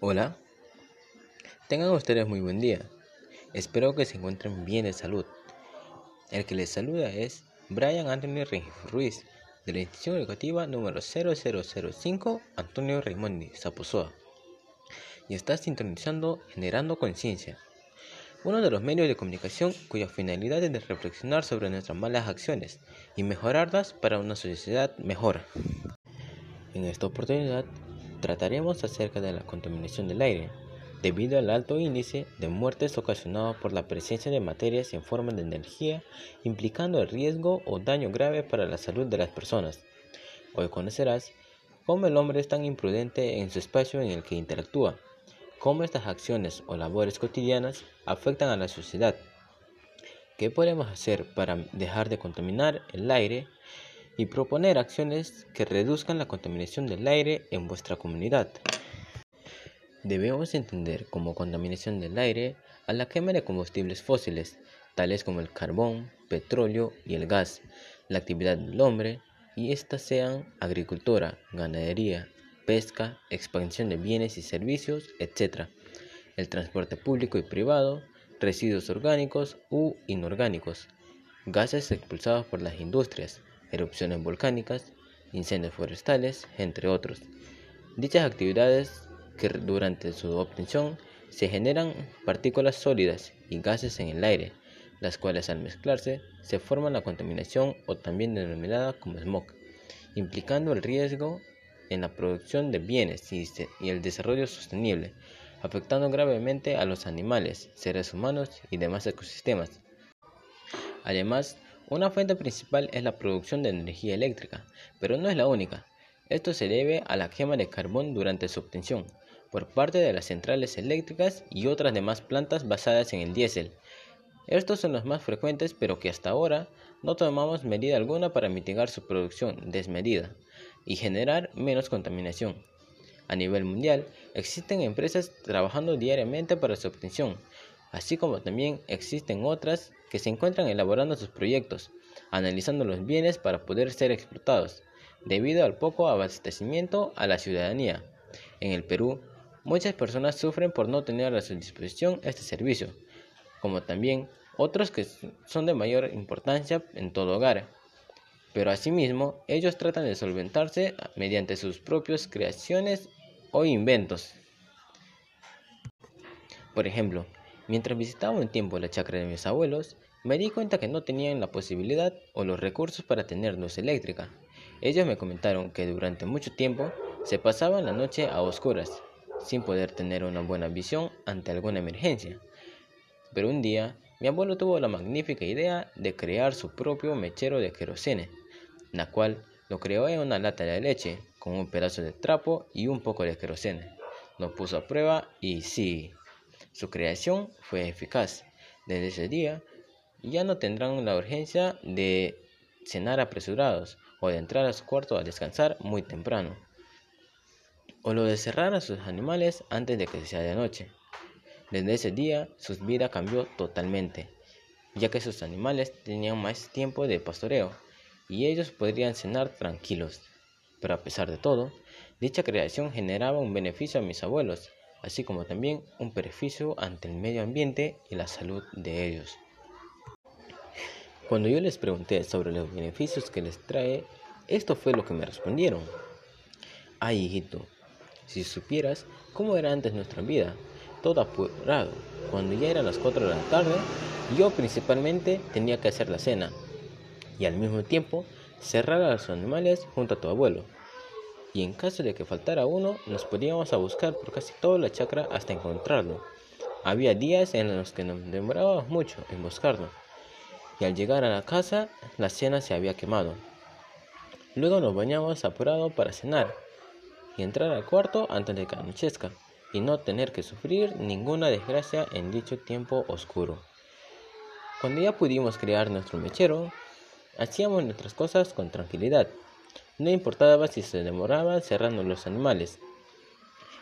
Hola, tengan ustedes muy buen día. Espero que se encuentren bien de salud. El que les saluda es Brian Anthony Ruiz, de la institución educativa número 0005 Antonio Raimondi, Zaposoa. Y está sintonizando Generando Conciencia, uno de los medios de comunicación cuya finalidad es reflexionar sobre nuestras malas acciones y mejorarlas para una sociedad mejor. En esta oportunidad trataremos acerca de la contaminación del aire, debido al alto índice de muertes ocasionados por la presencia de materias en forma de energía, implicando el riesgo o daño grave para la salud de las personas. Hoy conocerás cómo el hombre es tan imprudente en su espacio en el que interactúa, cómo estas acciones o labores cotidianas afectan a la sociedad. ¿Qué podemos hacer para dejar de contaminar el aire y proponer acciones que reduzcan la contaminación del aire en vuestra comunidad? Debemos entender como contaminación del aire a la quema de combustibles fósiles, tales como el carbón, petróleo y el gas, la actividad del hombre, y estas sean agricultura, ganadería, pesca, expansión de bienes y servicios, etc. El transporte público y privado, residuos orgánicos u inorgánicos, gases expulsados por las industrias, erupciones volcánicas, incendios forestales, entre otros. Dichas actividades que durante su obtención se generan partículas sólidas y gases en el aire, las cuales al mezclarse se forman la contaminación o también denominada como smog, implicando el riesgo en la producción de bienes y el desarrollo sostenible, afectando gravemente a los animales, seres humanos y demás ecosistemas. Además, una fuente principal es la producción de energía eléctrica, pero no es la única. Esto se debe a la quema de carbón durante su obtención, por parte de las centrales eléctricas y otras demás plantas basadas en el diésel. Estos son los más frecuentes, pero que hasta ahora no tomamos medida alguna para mitigar su producción desmedida y generar menos contaminación. A nivel mundial, existen empresas trabajando diariamente para su obtención, así como también existen otras que se encuentran elaborando sus proyectos, analizando los bienes para poder ser explotados, debido al poco abastecimiento a la ciudadanía. En el Perú, muchas personas sufren por no tener a su disposición este servicio, como también otros que son de mayor importancia en todo hogar pero asimismo ellos tratan de solventarse mediante sus propias creaciones o inventos. Por ejemplo, mientras visitaba un tiempo la chacra de mis abuelos, me di cuenta que no tenían la posibilidad o los recursos para tener luz eléctrica. Ellos me comentaron que durante mucho tiempo se pasaban la noche a oscuras, sin poder tener una buena visión ante alguna emergencia. Pero un día, mi abuelo tuvo la magnífica idea de crear su propio mechero de querosene la cual lo creó en una lata de leche con un pedazo de trapo y un poco de querosene. Lo puso a prueba y sí, su creación fue eficaz. Desde ese día ya no tendrán la urgencia de cenar apresurados o de entrar a su cuarto a descansar muy temprano, o lo de cerrar a sus animales antes de que sea de noche. Desde ese día su vida cambió totalmente, ya que sus animales tenían más tiempo de pastoreo y ellos podrían cenar tranquilos. Pero a pesar de todo, dicha creación generaba un beneficio a mis abuelos, así como también un beneficio ante el medio ambiente y la salud de ellos. Cuando yo les pregunté sobre los beneficios que les trae, esto fue lo que me respondieron. Ay, hijito, si supieras cómo era antes nuestra vida, todo apurado. Cuando ya eran las 4 de la tarde, yo principalmente tenía que hacer la cena y al mismo tiempo cerrar a los animales junto a tu abuelo. Y en caso de que faltara uno, nos podíamos a buscar por casi toda la chacra hasta encontrarlo. Había días en los que nos demorábamos mucho en buscarlo. Y al llegar a la casa, la cena se había quemado. Luego nos bañamos apurado para cenar y entrar al cuarto antes de que anochezca y no tener que sufrir ninguna desgracia en dicho tiempo oscuro. Cuando ya pudimos crear nuestro mechero, Hacíamos nuestras cosas con tranquilidad. No importaba si se demoraba cerrando los animales,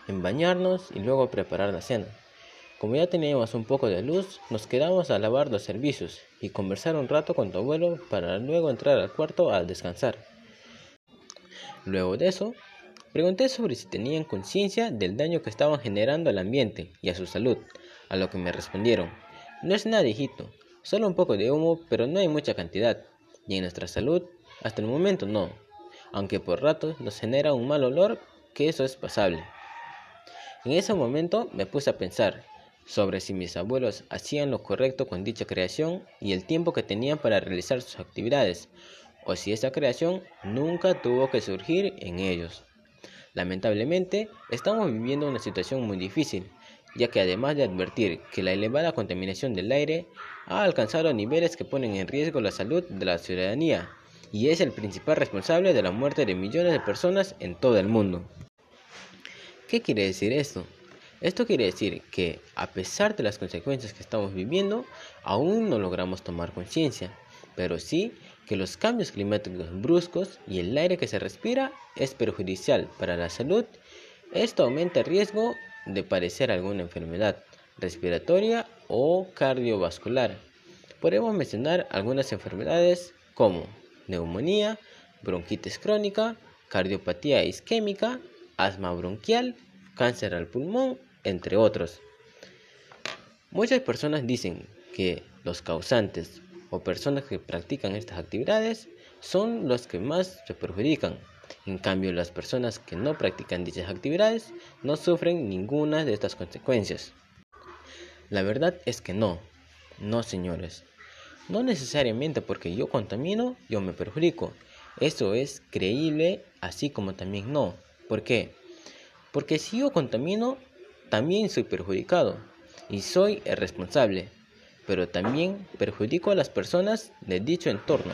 en bañarnos y luego preparar la cena. Como ya teníamos un poco de luz, nos quedamos a lavar los servicios y conversar un rato con tu abuelo para luego entrar al cuarto a descansar. Luego de eso, Pregunté sobre si tenían conciencia del daño que estaban generando al ambiente y a su salud, a lo que me respondieron, no es nada hijito, solo un poco de humo, pero no hay mucha cantidad, y en nuestra salud, hasta el momento no, aunque por ratos nos genera un mal olor, que eso es pasable. En ese momento me puse a pensar sobre si mis abuelos hacían lo correcto con dicha creación y el tiempo que tenían para realizar sus actividades, o si esa creación nunca tuvo que surgir en ellos. Lamentablemente, estamos viviendo una situación muy difícil, ya que además de advertir que la elevada contaminación del aire ha alcanzado niveles que ponen en riesgo la salud de la ciudadanía y es el principal responsable de la muerte de millones de personas en todo el mundo. ¿Qué quiere decir esto? Esto quiere decir que, a pesar de las consecuencias que estamos viviendo, aún no logramos tomar conciencia, pero sí que los cambios climáticos bruscos y el aire que se respira es perjudicial para la salud, esto aumenta el riesgo de padecer alguna enfermedad respiratoria o cardiovascular. Podemos mencionar algunas enfermedades como neumonía, bronquitis crónica, cardiopatía isquémica, asma bronquial, cáncer al pulmón, entre otros. Muchas personas dicen que los causantes o personas que practican estas actividades son los que más se perjudican. En cambio, las personas que no practican dichas actividades no sufren ninguna de estas consecuencias. La verdad es que no, no señores. No necesariamente porque yo contamino, yo me perjudico. Eso es creíble, así como también no. ¿Por qué? Porque si yo contamino, también soy perjudicado y soy el responsable pero también perjudico a las personas de dicho entorno,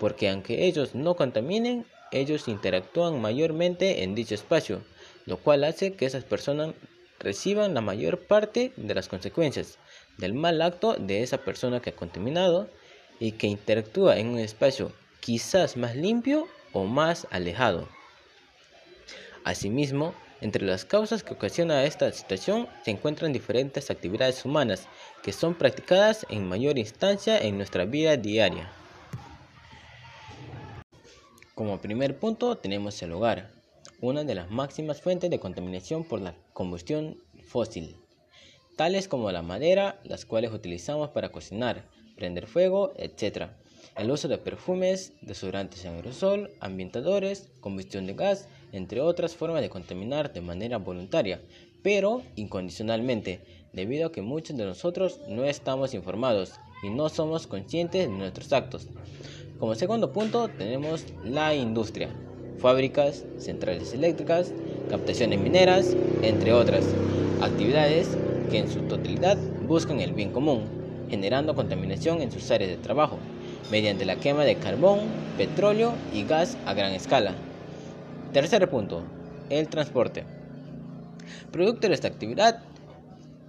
porque aunque ellos no contaminen, ellos interactúan mayormente en dicho espacio, lo cual hace que esas personas reciban la mayor parte de las consecuencias del mal acto de esa persona que ha contaminado y que interactúa en un espacio quizás más limpio o más alejado. Asimismo, entre las causas que ocasiona esta situación se encuentran diferentes actividades humanas que son practicadas en mayor instancia en nuestra vida diaria. Como primer punto tenemos el hogar, una de las máximas fuentes de contaminación por la combustión fósil, tales como la madera, las cuales utilizamos para cocinar, prender fuego, etc. El uso de perfumes, desodorantes en aerosol, ambientadores, combustión de gas, entre otras formas de contaminar de manera voluntaria, pero incondicionalmente, debido a que muchos de nosotros no estamos informados y no somos conscientes de nuestros actos. Como segundo punto tenemos la industria, fábricas, centrales eléctricas, captaciones mineras, entre otras actividades que en su totalidad buscan el bien común, generando contaminación en sus áreas de trabajo, mediante la quema de carbón, petróleo y gas a gran escala. Tercer punto, el transporte. Producto de esta actividad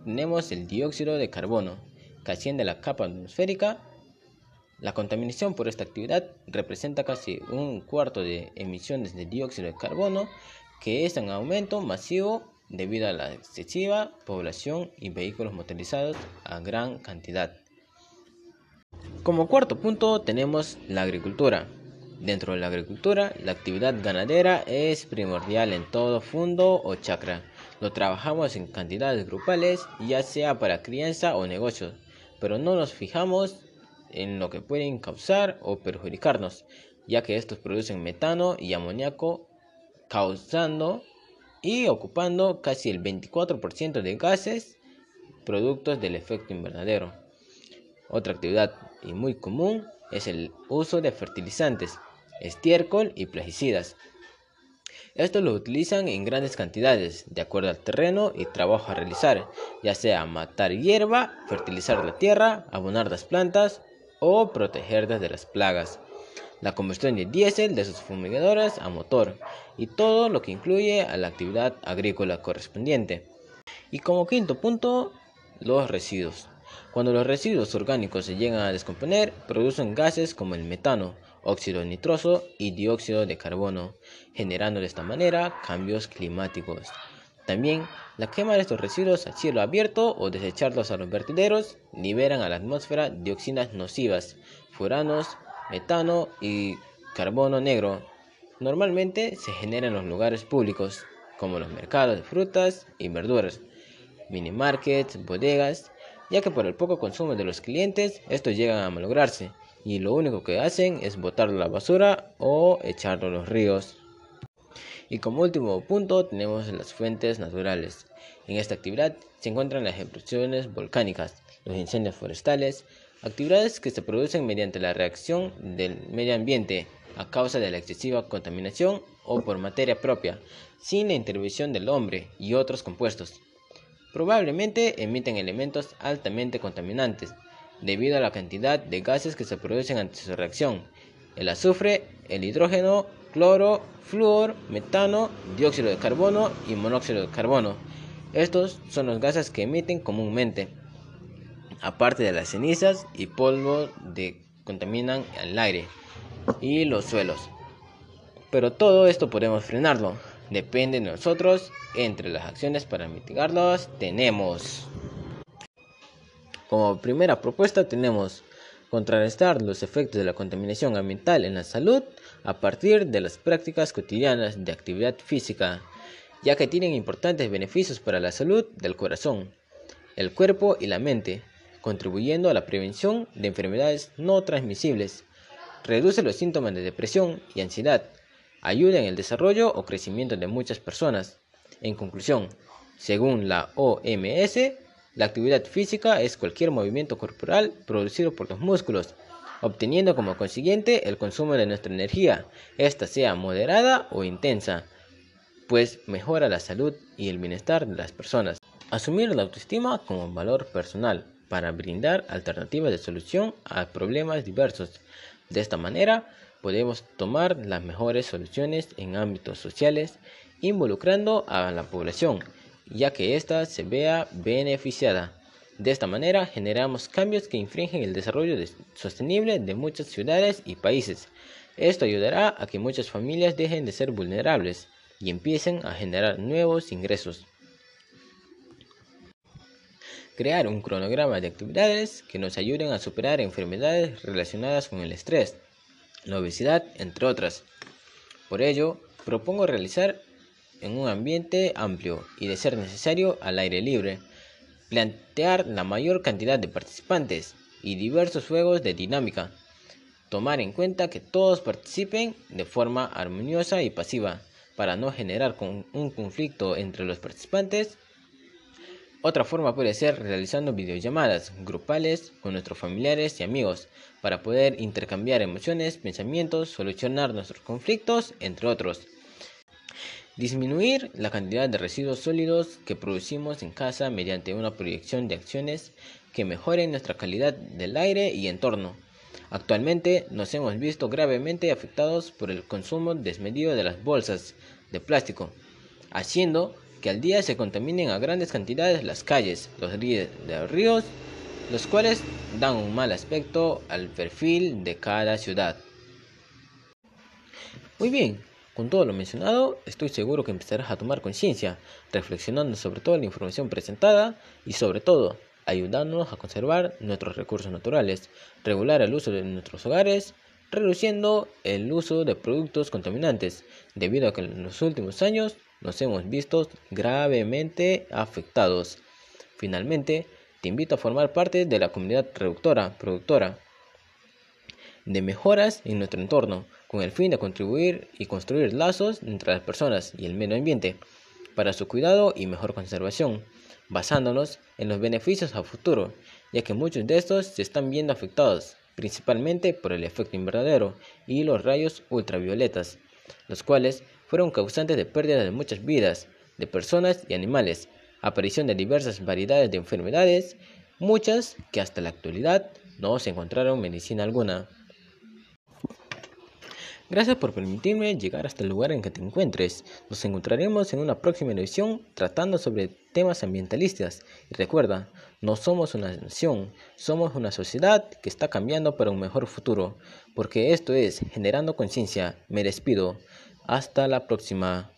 tenemos el dióxido de carbono, que asciende a la capa atmosférica. La contaminación por esta actividad representa casi un cuarto de emisiones de dióxido de carbono, que es en aumento masivo debido a la excesiva población y vehículos motorizados a gran cantidad. Como cuarto punto tenemos la agricultura. Dentro de la agricultura, la actividad ganadera es primordial en todo fundo o chacra lo trabajamos en cantidades grupales, ya sea para crianza o negocios, pero no nos fijamos en lo que pueden causar o perjudicarnos, ya que estos producen metano y amoníaco, causando y ocupando casi el 24% de gases productos del efecto invernadero. Otra actividad y muy común es el uso de fertilizantes, estiércol y plaguicidas, estos lo utilizan en grandes cantidades, de acuerdo al terreno y trabajo a realizar, ya sea matar hierba, fertilizar la tierra, abonar las plantas o protegerlas de las plagas. La combustión de diésel de sus fumigadoras a motor y todo lo que incluye a la actividad agrícola correspondiente. Y como quinto punto, los residuos. Cuando los residuos orgánicos se llegan a descomponer, producen gases como el metano, óxido nitroso y dióxido de carbono, generando de esta manera cambios climáticos. También la quema de estos residuos a cielo abierto o desecharlos a los vertederos liberan a la atmósfera dioxinas nocivas, furanos, metano y carbono negro, normalmente se genera en los lugares públicos, como los mercados de frutas y verduras, mini markets, bodegas, ya que por el poco consumo de los clientes estos llegan a malograrse y lo único que hacen es botar la basura o echarlo a los ríos. Y como último punto tenemos las fuentes naturales. En esta actividad se encuentran las erupciones volcánicas, los incendios forestales, actividades que se producen mediante la reacción del medio ambiente a causa de la excesiva contaminación o por materia propia, sin la intervención del hombre y otros compuestos. Probablemente emiten elementos altamente contaminantes, debido a la cantidad de gases que se producen ante su reacción, el azufre, el hidrógeno, cloro, flúor, metano, dióxido de carbono y monóxido de carbono. Estos son los gases que emiten comúnmente, aparte de las cenizas y polvo que contaminan el aire y los suelos. Pero todo esto podemos frenarlo. Depende de nosotros. Entre las acciones para mitigarlos tenemos como primera propuesta tenemos contrarrestar los efectos de la contaminación ambiental en la salud a partir de las prácticas cotidianas de actividad física, ya que tienen importantes beneficios para la salud del corazón, el cuerpo y la mente, contribuyendo a la prevención de enfermedades no transmisibles, reduce los síntomas de depresión y ansiedad, ayuda en el desarrollo o crecimiento de muchas personas. En conclusión, según la OMS, la actividad física es cualquier movimiento corporal producido por los músculos, obteniendo como consiguiente el consumo de nuestra energía, esta sea moderada o intensa, pues mejora la salud y el bienestar de las personas. Asumir la autoestima como un valor personal para brindar alternativas de solución a problemas diversos. De esta manera, podemos tomar las mejores soluciones en ámbitos sociales, involucrando a la población ya que ésta se vea beneficiada. De esta manera generamos cambios que infringen el desarrollo sostenible de muchas ciudades y países. Esto ayudará a que muchas familias dejen de ser vulnerables y empiecen a generar nuevos ingresos. Crear un cronograma de actividades que nos ayuden a superar enfermedades relacionadas con el estrés, la obesidad, entre otras. Por ello, propongo realizar en un ambiente amplio y de ser necesario al aire libre, plantear la mayor cantidad de participantes y diversos juegos de dinámica, tomar en cuenta que todos participen de forma armoniosa y pasiva para no generar un conflicto entre los participantes. Otra forma puede ser realizando videollamadas grupales con nuestros familiares y amigos para poder intercambiar emociones, pensamientos, solucionar nuestros conflictos, entre otros. Disminuir la cantidad de residuos sólidos que producimos en casa mediante una proyección de acciones que mejoren nuestra calidad del aire y entorno. Actualmente nos hemos visto gravemente afectados por el consumo desmedido de las bolsas de plástico, haciendo que al día se contaminen a grandes cantidades las calles, los ríos, los cuales dan un mal aspecto al perfil de cada ciudad. Muy bien, con todo lo mencionado, estoy seguro que empezarás a tomar conciencia, reflexionando sobre toda la información presentada y sobre todo, ayudándonos a conservar nuestros recursos naturales, regular el uso de nuestros hogares, reduciendo el uso de productos contaminantes, debido a que en los últimos años nos hemos visto gravemente afectados. Finalmente, te invito a formar parte de la comunidad reductora, productora de mejoras en nuestro entorno con el fin de contribuir y construir lazos entre las personas y el medio ambiente para su cuidado y mejor conservación, basándonos en los beneficios a futuro, ya que muchos de estos se están viendo afectados principalmente por el efecto invernadero y los rayos ultravioletas, los cuales fueron causantes de pérdida de muchas vidas, de personas y animales, aparición de diversas variedades de enfermedades, muchas que hasta la actualidad no se encontraron medicina alguna. Gracias por permitirme llegar hasta el lugar en que te encuentres. Nos encontraremos en una próxima edición tratando sobre temas ambientalistas. Y recuerda, no somos una nación, somos una sociedad que está cambiando para un mejor futuro. Porque esto es Generando Conciencia. Me despido. Hasta la próxima.